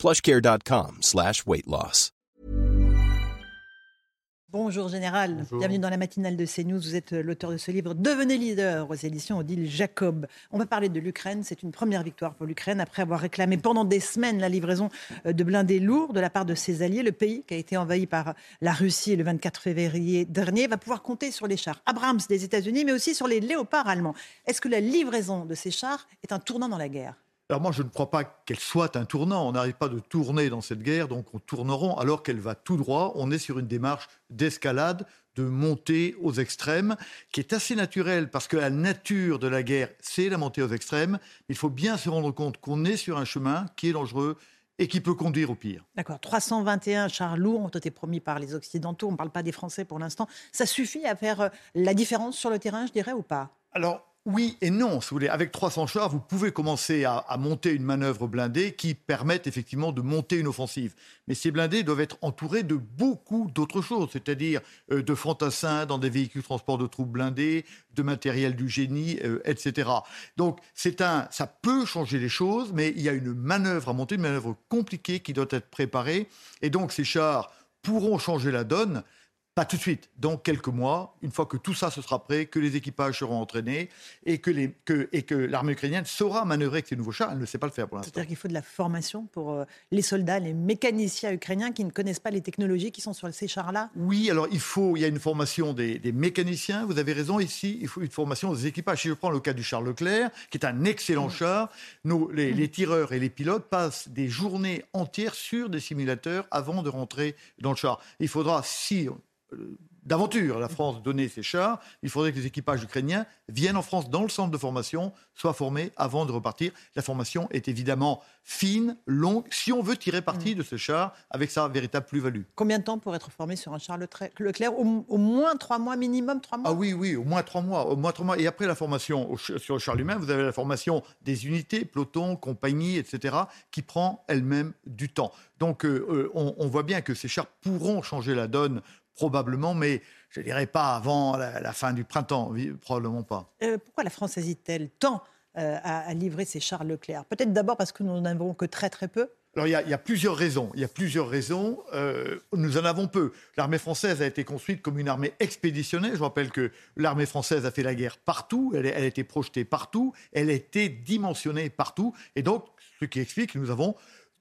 plushcare.com slash weight loss. Bonjour Général, bienvenue dans la matinale de CNews. Vous êtes l'auteur de ce livre Devenez leader aux éditions Odile Jacob. On va parler de l'Ukraine. C'est une première victoire pour l'Ukraine après avoir réclamé pendant des semaines la livraison de blindés lourds de la part de ses alliés. Le pays, qui a été envahi par la Russie le 24 février dernier, va pouvoir compter sur les chars Abrams des États-Unis, mais aussi sur les léopards allemands. Est-ce que la livraison de ces chars est un tournant dans la guerre? Alors moi, je ne crois pas qu'elle soit un tournant. On n'arrive pas de tourner dans cette guerre, donc on tourneront alors qu'elle va tout droit. On est sur une démarche d'escalade, de montée aux extrêmes, qui est assez naturelle parce que la nature de la guerre, c'est la montée aux extrêmes. Il faut bien se rendre compte qu'on est sur un chemin qui est dangereux et qui peut conduire au pire. D'accord. 321 chars lourds ont été promis par les Occidentaux. On ne parle pas des Français pour l'instant. Ça suffit à faire euh, la différence sur le terrain, je dirais, ou pas? Alors, oui et non, si vous voulez. Avec 300 chars, vous pouvez commencer à, monter une manœuvre blindée qui permette effectivement de monter une offensive. Mais ces blindés doivent être entourés de beaucoup d'autres choses, c'est-à-dire euh, de fantassins dans des véhicules transport de troupes blindés, de matériel du génie, euh, etc. Donc c'est un, ça peut changer les choses, mais il y a une manœuvre à monter, une manœuvre compliquée qui doit être préparée. Et donc ces chars pourront changer la donne pas tout de suite, dans quelques mois, une fois que tout ça se sera prêt, que les équipages seront entraînés et que, les, que, et que l'armée ukrainienne saura manœuvrer avec ces nouveaux chars. Elle ne sait pas le faire pour l'instant. C'est-à-dire qu'il faut de la formation pour euh, les soldats, les mécaniciens ukrainiens qui ne connaissent pas les technologies qui sont sur ces chars-là Oui, alors il faut, il y a une formation des, mécaniciens, vous avez raison, ici, il faut une formation des équipages. Si je prends le cas du char Leclerc, qui est un excellent mmh. char, les, mmh. les tireurs et les pilotes passent des journées entières sur des simulateurs avant de rentrer dans le char. Il faudra, si d'aventure la France donner ses chars, il faudrait que les équipages ukrainiens viennent en France dans le centre de formation, soient formés avant de repartir. La formation est évidemment fine, longue, si on veut tirer parti mm. de ce char avec sa véritable plus-value. Combien de temps pour être formé sur un char Leclerc au, moins trois mois minimum, trois mois? Ah oui, oui, au moins trois mois, au moins trois mois. Et après la formation sur le char lui-même, vous avez la formation des unités, pelotons, compagnies, etc., qui prend elle-même du temps. Donc euh, euh, on, on voit bien que ces chars pourront changer la donne probablement, mais je ne dirais pas avant la, fin du printemps, probablement pas. Euh, pourquoi la France hésite-t-elle tant euh, à, livrer ces chars Leclerc? Peut-être d'abord parce que nous n'en avons que très très peu alors il y, a, plusieurs raisons. Il y a plusieurs raisons. Euh, nous en avons peu. L'armée française a été construite comme une armée expéditionnelle. Je rappelle que l'armée française a fait la guerre partout. Elle, elle a été projetée partout. Elle a été dimensionnée partout. Et donc, ce qui explique que nous avons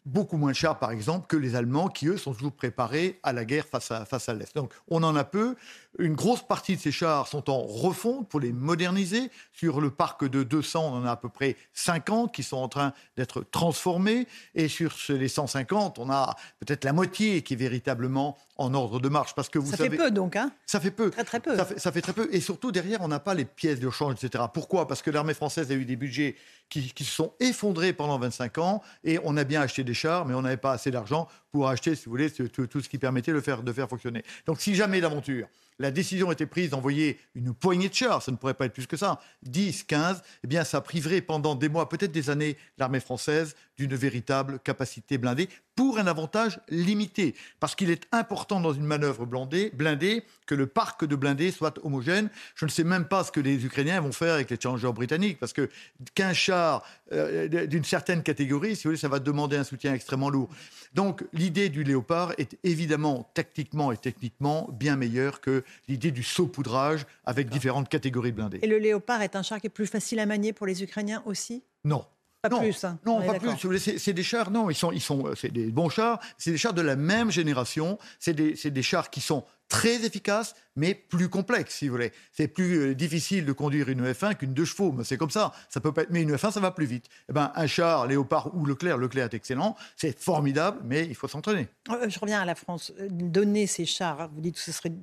beaucoup moins cher, par exemple, que les Allemands, qui, eux, sont toujours préparés à la guerre face à, l'Est. Donc, on en a peu. Une grosse partie de ces chars sont en refonte pour les moderniser. Sur le parc de 200, on en a à peu près 50 qui sont en train d'être transformés. Et sur les 150, on a peut-être la moitié qui est véritablement en ordre de marche. Parce que vous ça fait peu donc, hein? Ça fait peu. Très très peu. Ça fait, ça fait très peu. Et surtout, derrière, on n'a pas les pièces de change, etc. Pourquoi? Parce que l'armée française a eu des budgets qui, qui, se sont effondrés pendant 25 ans et on a bien acheté des chars, mais on n'avait pas assez d'argent pour acheter, si vous voulez, tout, tout, ce qui permettait de faire, de faire fonctionner. Donc si jamais d'aventure, la décision était prise d'envoyer une poignée de chars, ça ne pourrait pas être plus que ça, 10, 15, eh bien ça priverait pendant des mois, peut-être des années, l'armée française d'une véritable capacité blindée pour un avantage limité. Parce qu'il est important dans une manœuvre blindée, blindée que le parc de blindés soit homogène. Je ne sais même pas ce que les Ukrainiens vont faire avec les challengers britanniques, parce que qu'un char euh, d'une certaine catégorie, si vous voulez, ça va demander un soutien extrêmement lourd. Donc l'idée du léopard est évidemment tactiquement et techniquement bien meilleure que l'idée du saupoudrage avec différentes catégories blindées. Et le léopard est un char qui est plus facile à manier pour les Ukrainiens aussi? Non. Pas non, plus. Hein. Non, pas plus. C'est des chars, non, ils sont, ils sont, c'est des bons chars. C'est des chars de la même génération. C'est des, des, chars qui sont très efficaces, mais plus complexes, si vous voulez. C'est plus euh, difficile de conduire une F1 qu'une deux chevaux. Mais c'est comme ça. Ça peut pas être, mais une F1, ça va plus vite. Eh ben, un char Léopard ou Leclerc, Leclerc est excellent. C'est formidable, mais il faut s'entraîner. Euh, je reviens à la France. Euh, donner ces chars, vous dites que ce serait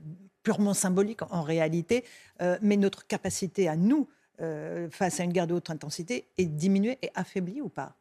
purement symbolique en réalité, mais notre capacité à nous euh, face à une guerre de haute intensité est diminuée et affaiblie ou pas?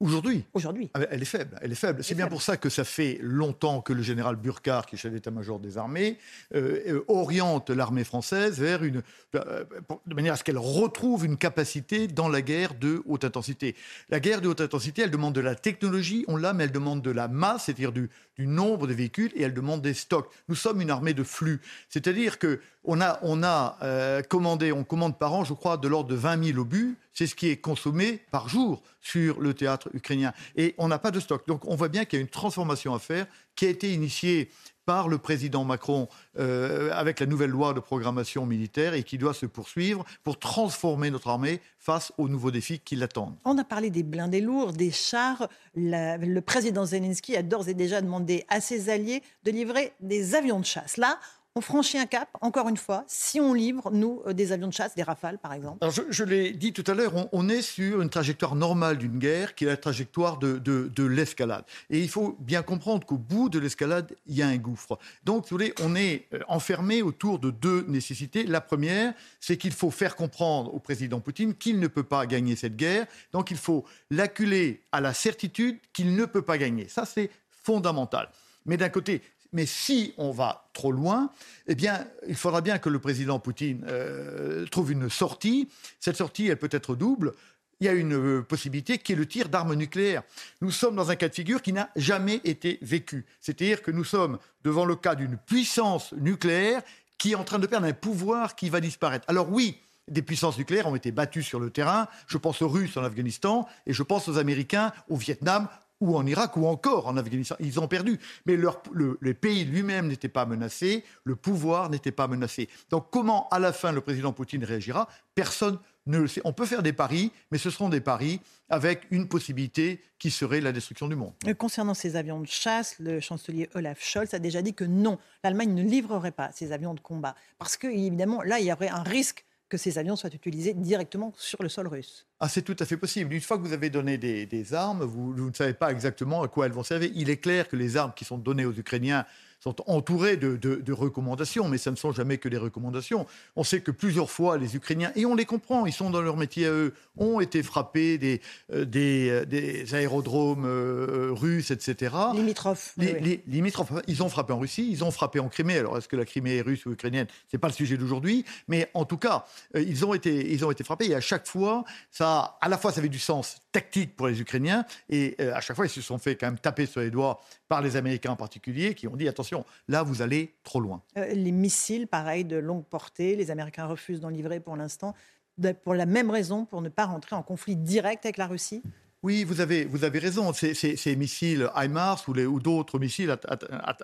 Aujourd'hui. Aujourd'hui. Ah, elle est faible. Elle est faible. C'est bien pour ça que ça fait longtemps que le général Burkhardt, qui est chef d'état-major des armées, euh, euh, oriente l'armée française vers une, euh, de manière à ce qu'elle retrouve une capacité dans la guerre de haute intensité. La guerre de haute intensité, elle demande de la technologie, on l'a, mais elle demande de la masse, c'est-à-dire du, du nombre de véhicules, et elle demande des stocks. Nous sommes une armée de flux, c'est-à-dire que on a, on a commandé, on commande par an, je crois, de l'ordre de 20 000 obus. C'est ce qui est consommé par jour sur le théâtre ukrainien. Et on n'a pas de stock. Donc on voit bien qu'il y a une transformation à faire qui a été initiée par le président Macron euh, avec la nouvelle loi de programmation militaire et qui doit se poursuivre pour transformer notre armée face aux nouveaux défis qui l'attendent. On a parlé des blindés lourds, des chars. le président Zelensky a d'ores et déjà demandé à ses alliés de livrer des avions de chasse. Là, on franchit un cap, encore une fois, si on livre, nous, euh, des avions de chasse, des rafales, par exemple Alors je, l'ai dit tout à l'heure, on, est sur une trajectoire normale d'une guerre, qui est la trajectoire de, l'escalade. Et il faut bien comprendre qu'au bout de l'escalade, il y a un gouffre. Donc, vous voulez, on est euh, enfermé autour de deux nécessités. La première, c'est qu'il faut faire comprendre au président Poutine qu'il ne peut pas gagner cette guerre. Donc, il faut l'acculer à la certitude qu'il ne peut pas gagner. Ça, c'est fondamental. Mais d'un côté, mais si on va trop loin, eh bien, il faudra bien que le président Poutine euh, trouve une sortie. Cette sortie, elle peut être double. Il y a une euh, possibilité qui est le tir d'armes nucléaires. Nous sommes dans un cas de figure qui n'a jamais été vécu. C'est-à-dire que nous sommes devant le cas d'une puissance nucléaire qui est en train de perdre un pouvoir qui va disparaître. Alors oui, des puissances nucléaires ont été battues sur le terrain. Je pense aux Russes en Afghanistan et je pense aux Américains au Vietnam ou en Irak ou encore en Afghanistan. Ils ont perdu. Mais leur, le, pays lui-même n'était pas menacé, le pouvoir n'était pas menacé. Donc comment, à la fin, le président Poutine réagira? Personne ne le sait. On peut faire des paris, mais ce seront des paris avec une possibilité qui serait la destruction du monde. Euh, concernant ces avions de chasse, le chancelier Olaf Scholz a déjà dit que non, l'Allemagne ne livrerait pas ces avions de combat. Parce que, évidemment, là, il y aurait un risque que ces avions soient utilisés directement sur le sol russe. Ah, c'est tout à fait possible. Une fois que vous avez donné des, armes, vous, vous, ne savez pas exactement à quoi elles vont servir. Il est clair que les armes qui sont données aux Ukrainiens sont entourés de, recommandations, mais ça ne sont jamais que des recommandations. On sait que plusieurs fois, les Ukrainiens, et on les comprend, ils sont dans leur métier à eux, ont été frappés des, euh, euh, des, aérodromes euh, russes, etc. Limitrophes. Les, limitrophes. Ils ont frappé en Russie, ils ont frappé en Crimée. Alors, est-ce que la Crimée est russe ou ukrainienne Ce n'est pas le sujet d'aujourd'hui, mais en tout cas, ils, ont été, ils ont été frappés, et à chaque fois, ça, à la fois, ça avait du sens tactique pour les Ukrainiens, et à chaque fois, ils se sont fait quand même taper sur les doigts par les Américains en particulier, qui ont dit attention, là vous allez trop loin. Euh, les missiles, pareil, de longue portée, les Américains refusent d'en livrer pour l'instant, pour la même raison, pour ne pas rentrer en conflit direct avec la Russie oui, vous avez, vous avez raison. Ces, ces, missiles HIMARS ou, ou d'autres missiles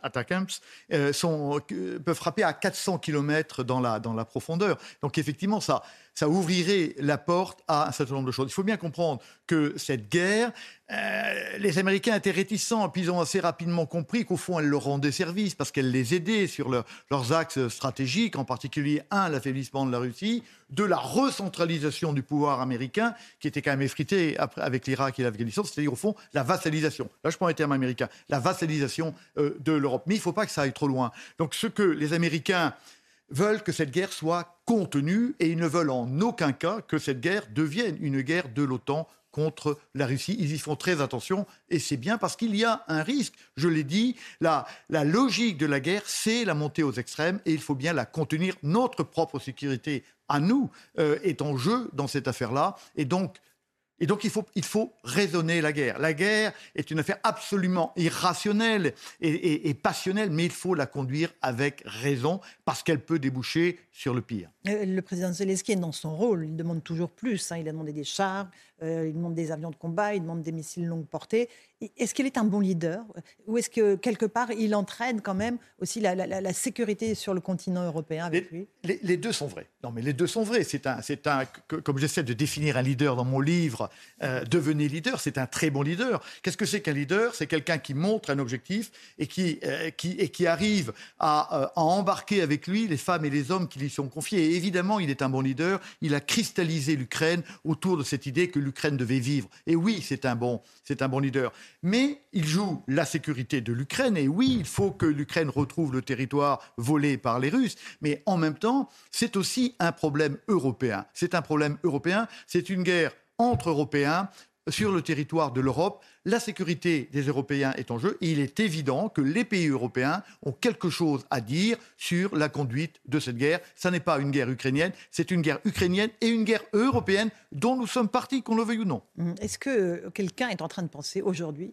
Atacams euh, sont, euh, peuvent frapper à 400 km dans la, dans la profondeur. Donc effectivement, ça, ça ouvrirait la porte à un certain nombre de choses. Il faut bien comprendre que cette guerre, euh, les Américains étaient réticents, puis ils ont assez rapidement compris qu'au fond, elle leur rendait service parce qu'elle les aidait sur leurs axes stratégiques, en particulier, un, l'affaiblissement de la Russie, deux, la recentralisation du pouvoir américain, qui était quand même effrité après, avec l'Irak et l'Afghanistan, c'est-à-dire, au fond, la vassalisation. Là, je prends les termes américains, la vassalisation euh, de l'Europe. Mais il ne faut pas que ça aille trop loin. Donc, ce que les Américains veulent que cette guerre soit contenue et ils ne veulent en aucun cas que cette guerre devienne une guerre de l'OTAN contre la Russie. Ils y font très attention et c'est bien parce qu'il y a un risque. Je l'ai dit, la, logique de la guerre, c'est la montée aux extrêmes et il faut bien la contenir. Notre propre sécurité à nous euh, est en jeu dans cette affaire-là et donc il faut raisonner la guerre. La guerre est une affaire absolument irrationnelle et, passionnelle, mais il faut la conduire avec raison parce qu'elle peut déboucher sur le pire. Euh, le président Zelensky est dans son rôle, il demande toujours plus. Hein. Il a demandé des chars, euh, il demande des avions de combat, il demande des missiles longue portée. Est-ce qu'il est un bon leader? Ou est-ce que quelque part il entraîne quand même aussi la, sécurité sur le continent européen avec les, lui? les, deux sont vrais. Non, mais les deux sont vrais. C'est un, c'est un, comme j'essaie de définir un leader dans mon livre, euh, devenez leader. C'est un très bon leader. Qu'est-ce que c'est qu'un leader? C'est quelqu'un qui montre un objectif et qui, euh, qui, et qui arrive à, à, embarquer avec lui les femmes et les hommes qui lui sont confiés. Et évidemment, il est un bon leader. Il a cristallisé l'Ukraine autour de cette idée que l'Ukraine devait vivre. Et oui, c'est un bon, leader mais il joue la sécurité de l'Ukraine. Et oui, il faut que l'Ukraine retrouve le territoire volé par les Russes. Mais en même temps, c'est aussi un problème européen. C'est un problème européen. C'est une guerre entre Européens sur le territoire de l'Europe. La sécurité des Européens est en jeu et il est évident que les pays européens ont quelque chose à dire sur la conduite de cette guerre. Ce n'est pas une guerre ukrainienne, c'est une guerre ukrainienne et une guerre européenne dont nous sommes partis, qu'on le veuille ou non. Hum, est-ce que euh, quelqu'un est en train de penser aujourd'hui,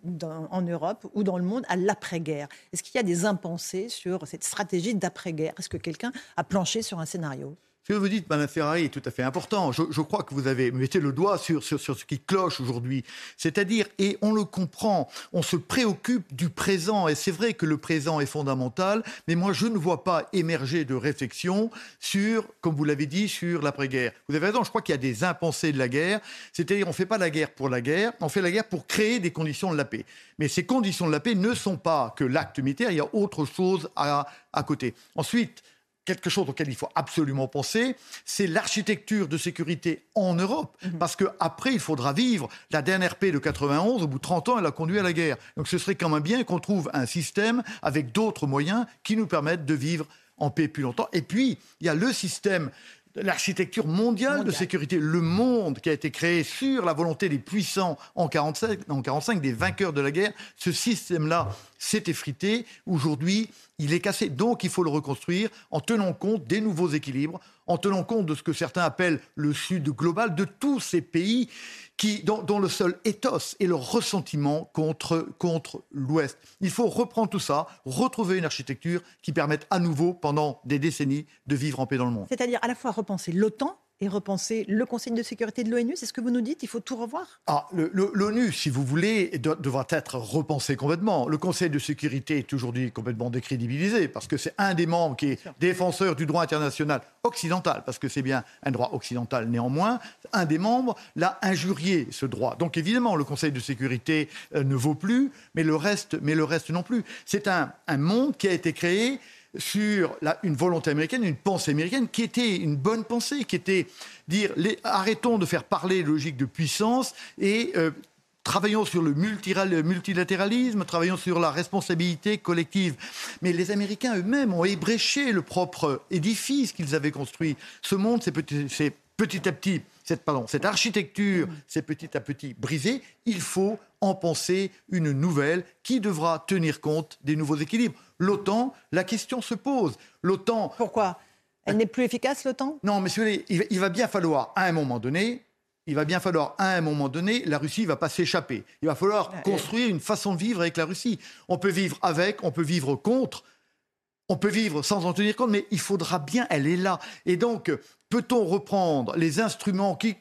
en Europe ou dans le monde, à l'après-guerre? Est-ce qu'il y a des impensés sur cette stratégie d'après-guerre? Est-ce que quelqu'un a planché sur un scénario? Ce que vous dites, Mme Ferrari, est tout à fait important. Je, crois que vous avez mettez le doigt sur, sur, sur ce qui cloche aujourd'hui. C'est-à-dire, et on le comprend, on se préoccupe du présent. Et c'est vrai que le présent est fondamental, mais moi, je ne vois pas émerger de réflexion sur, comme vous l'avez dit, sur l'après-guerre. Vous avez raison, je crois qu'il y a des impensés de la guerre. C'est-à-dire, on ne fait pas la guerre pour la guerre, on fait la guerre pour créer des conditions de la paix. Mais ces conditions de la paix ne sont pas que l'acte militaire, il y a autre chose à, à côté. Ensuite, quelque chose auquel il faut absolument penser, c'est l'architecture de sécurité en Europe. Mhm. Parce qu'après, il faudra vivre. La dernière paix de 91, au bout de 30 ans, elle a conduit à la guerre. Donc ce serait quand même bien qu'on trouve un système avec d'autres moyens qui nous permettent de vivre en paix plus longtemps. Et puis, il y a le système l'architecture mondiale de sécurité, le monde qui a été créé sur la volonté des puissants en 1945, en 45 des vainqueurs de la guerre, ce système-là s'est effrité. Aujourd'hui, il est cassé. Donc, il faut le reconstruire en tenant compte des nouveaux équilibres, en tenant compte de ce que certains appellent le Sud global, de tous ces pays qui, dont, le seul éthos est le ressentiment contre, contre l'Ouest. Il faut reprendre tout ça, retrouver une architecture qui permette à nouveau, pendant des décennies, de vivre en paix dans le monde. C'est-à-dire à la fois repenser l'OTAN et repenser le Conseil de sécurité de l'ONU C'est ce que vous nous dites Il faut tout revoir? Ah, L'ONU, si vous voulez, devra être repensé complètement. Le Conseil de sécurité est aujourd'hui complètement décrédibilisé parce que c'est un des membres qui est défenseur du droit international occidental, parce que c'est bien un droit occidental néanmoins. Un des membres l'a injurié, ce droit. Donc évidemment, le Conseil de sécurité euh, ne vaut plus, mais le reste, mais le reste non plus. C'est un, un monde qui a été créé sur une volonté américaine, une pensée américaine qui était une bonne pensée, qui était dire arrêtons de faire parler logique de puissance et euh, travaillons sur le multilatéralisme, travaillons sur la responsabilité collective. Mais les Américains eux-mêmes ont ébréché le propre édifice qu'ils avaient construit. Ce monde, c'est petit, à petit, cette, pardon, cette architecture, c'est petit à petit brisé. Il faut en penser une nouvelle qui devra tenir compte des nouveaux équilibres l'OTAN, la question se pose. L'OTAN. Pourquoi? Elle n'est plus efficace, l'OTAN? Non, mais il va bien falloir, à un moment donné, il va bien falloir, à un moment donné, la Russie ne va pas s'échapper. Il va falloir construire une façon de vivre avec la Russie. On peut vivre avec, on peut vivre contre, on peut vivre sans en tenir compte, mais il faudra bien, elle est là. Et donc, peut-on reprendre les instruments qui,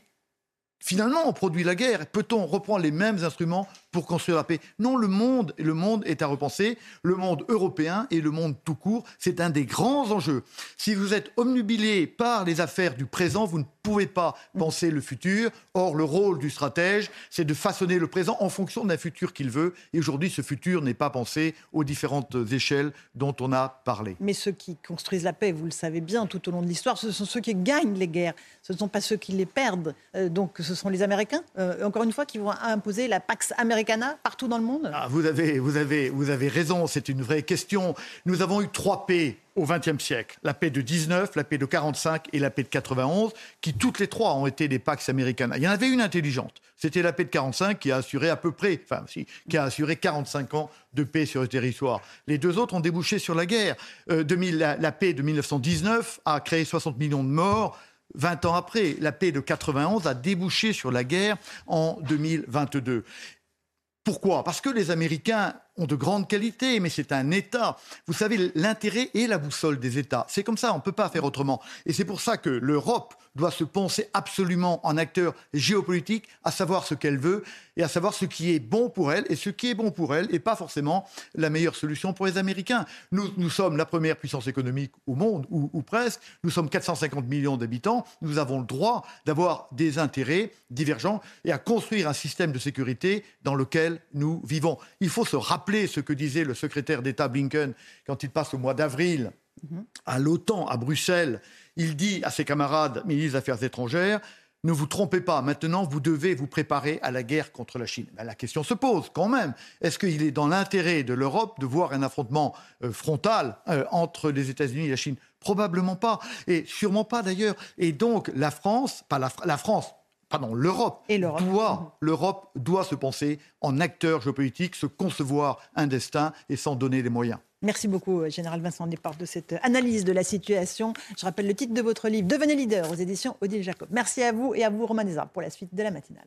finalement, ont produit la guerre Peut-on reprendre les mêmes instruments pour construire la paix. Non, le monde, le monde est à repenser. Le monde européen et le monde tout court, c'est un des grands enjeux. Si vous êtes omnubilé par les affaires du présent, vous ne pouvez pas penser le futur. Or, le rôle du stratège, c'est de façonner le présent en fonction d'un futur qu'il veut. Et aujourd'hui, ce futur n'est pas pensé aux différentes échelles dont on a parlé. Mais ceux qui construisent la paix, vous le savez bien, tout au long de l'histoire, ce sont ceux qui gagnent les guerres. Ce ne sont pas ceux qui les perdent. Euh, donc, ce sont les Américains, euh, encore une fois, qui vont imposer la Pax Partout dans le monde? Ah, vous, avez, vous, avez, vous avez raison, c'est une vraie question. Nous avons eu trois paix au XXe siècle. La paix de 19, la paix de 45 et la paix de 91, qui toutes les trois ont été des Pax Americana. Il y en avait une intelligente. C'était la paix de 45 qui a assuré à peu près, enfin, si, qui a assuré 45 ans de paix sur le territoire. Les deux autres ont débouché sur la guerre. Euh, la, la paix de 1919 a créé 60 millions de morts. 20 ans après, la paix de 91 a débouché sur la guerre en 2022. Pourquoi? Parce que les Américains ont de grandes qualités, mais c'est un État. Vous savez, l'intérêt est la boussole des États. C'est comme ça, on ne peut pas faire autrement. Et c'est pour ça que l'Europe doit se penser absolument en acteur géopolitique, à savoir ce qu'elle veut et à savoir ce qui est bon pour elle. Et ce qui est bon pour elle n'est pas forcément la meilleure solution pour les Américains. Nous, nous sommes la première puissance économique au monde, ou, ou presque. Nous sommes 450 millions d'habitants. Nous avons le droit d'avoir des intérêts divergents et à construire un système de sécurité dans lequel nous vivons. Il faut se rappeler ce que disait le secrétaire d'État Blinken quand il passe au mois d'avril à l'OTAN, à Bruxelles, il dit à ses camarades ministres des Affaires étrangères ne vous trompez pas, maintenant vous devez vous préparer à la guerre contre la Chine. Ben, la question se pose quand même. Est-ce qu'il est dans l'intérêt de l'Europe de voir un affrontement euh, frontal euh, entre les États-Unis et la Chine? Probablement pas, et sûrement pas d'ailleurs. Et donc la France, pas la France, pardon, l'Europe doit, l'Europe doit se penser en acteur géopolitique, se concevoir un destin et s'en donner les moyens. Merci beaucoup, Général Vincent Desportes, de cette analyse de la situation. Je rappelle le titre de votre livre, Devenez leader, aux éditions Odile Jacob. Merci à vous et à vous, Romain pour la suite de la matinale.